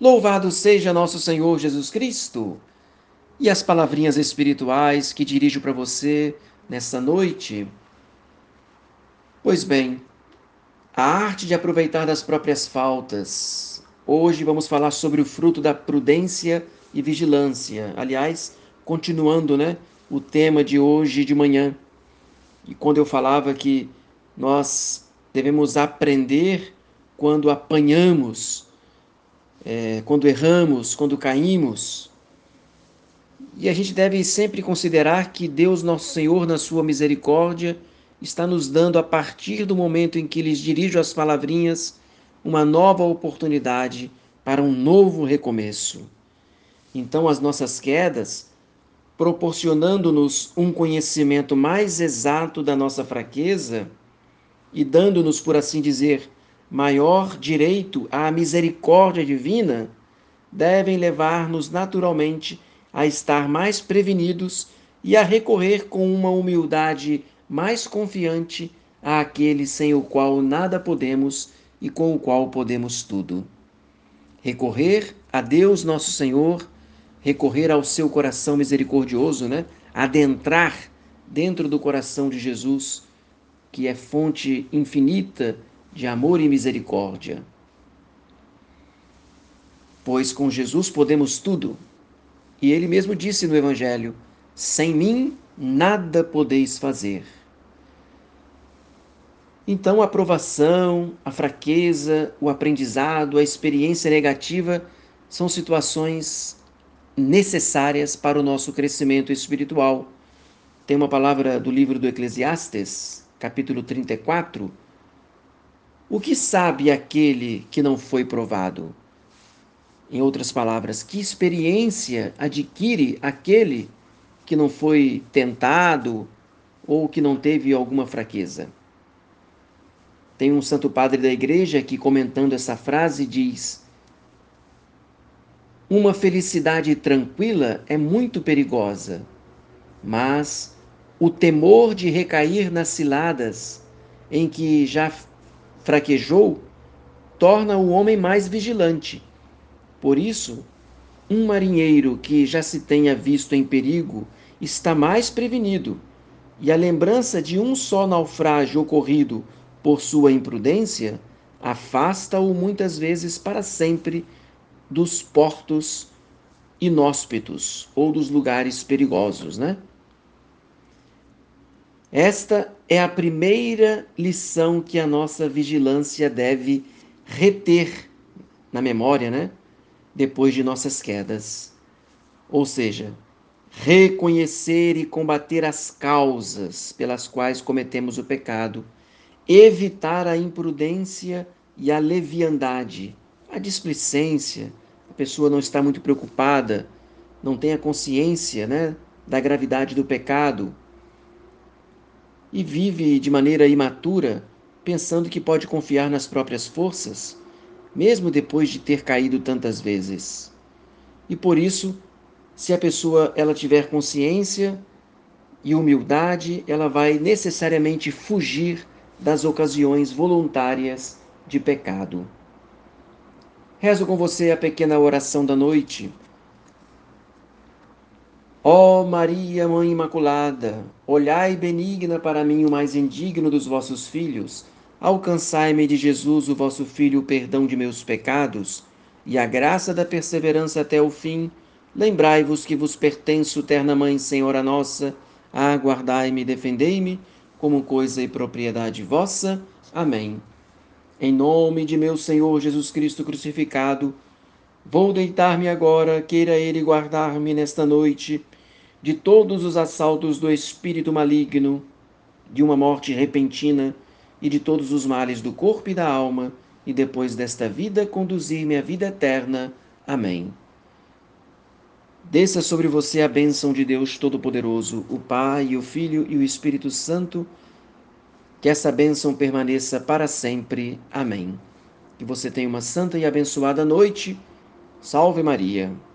Louvado seja nosso Senhor Jesus Cristo! E as palavrinhas espirituais que dirijo para você nessa noite? Pois bem, a arte de aproveitar das próprias faltas. Hoje vamos falar sobre o fruto da prudência e vigilância. Aliás, continuando, né, o tema de hoje de manhã. E quando eu falava que nós devemos aprender quando apanhamos é, quando erramos, quando caímos. E a gente deve sempre considerar que Deus, nosso Senhor, na sua misericórdia, está nos dando, a partir do momento em que lhes dirijo as palavrinhas, uma nova oportunidade para um novo recomeço. Então, as nossas quedas, proporcionando-nos um conhecimento mais exato da nossa fraqueza e dando-nos, por assim dizer, maior direito à misericórdia divina, devem levar-nos naturalmente a estar mais prevenidos e a recorrer com uma humildade mais confiante àquele sem o qual nada podemos e com o qual podemos tudo. Recorrer a Deus nosso Senhor, recorrer ao seu coração misericordioso, né? Adentrar dentro do coração de Jesus, que é fonte infinita de amor e misericórdia. Pois com Jesus podemos tudo. E ele mesmo disse no Evangelho: sem mim nada podeis fazer. Então, a aprovação, a fraqueza, o aprendizado, a experiência negativa são situações necessárias para o nosso crescimento espiritual. Tem uma palavra do livro do Eclesiastes, capítulo 34, o que sabe aquele que não foi provado? Em outras palavras, que experiência adquire aquele que não foi tentado ou que não teve alguma fraqueza? Tem um santo padre da igreja que, comentando essa frase, diz: Uma felicidade tranquila é muito perigosa, mas o temor de recair nas ciladas em que já fraquejou, torna o homem mais vigilante. Por isso, um marinheiro que já se tenha visto em perigo está mais prevenido, e a lembrança de um só naufrágio ocorrido por sua imprudência afasta-o muitas vezes para sempre dos portos inóspitos ou dos lugares perigosos, né? Esta é a primeira lição que a nossa vigilância deve reter na memória, né? Depois de nossas quedas. Ou seja, reconhecer e combater as causas pelas quais cometemos o pecado, evitar a imprudência e a leviandade, a displicência, a pessoa não está muito preocupada, não tem a consciência, né, da gravidade do pecado e vive de maneira imatura, pensando que pode confiar nas próprias forças, mesmo depois de ter caído tantas vezes. E por isso, se a pessoa ela tiver consciência e humildade, ela vai necessariamente fugir das ocasiões voluntárias de pecado. Rezo com você a pequena oração da noite Ó Maria, Mãe Imaculada, olhai benigna para mim o mais indigno dos vossos filhos, alcançai-me de Jesus, o vosso Filho, o perdão de meus pecados e a graça da perseverança até o fim. Lembrai-vos que vos pertenço, terna Mãe, Senhora nossa, aguardai-me e defendei-me como coisa e propriedade vossa. Amém. Em nome de meu Senhor Jesus Cristo crucificado, vou deitar-me agora, queira Ele guardar-me nesta noite de todos os assaltos do espírito maligno, de uma morte repentina e de todos os males do corpo e da alma, e depois desta vida conduzir-me à vida eterna. Amém. Desça sobre você a bênção de Deus Todo-Poderoso, o Pai, o Filho e o Espírito Santo. Que essa bênção permaneça para sempre. Amém. Que você tenha uma santa e abençoada noite. Salve Maria.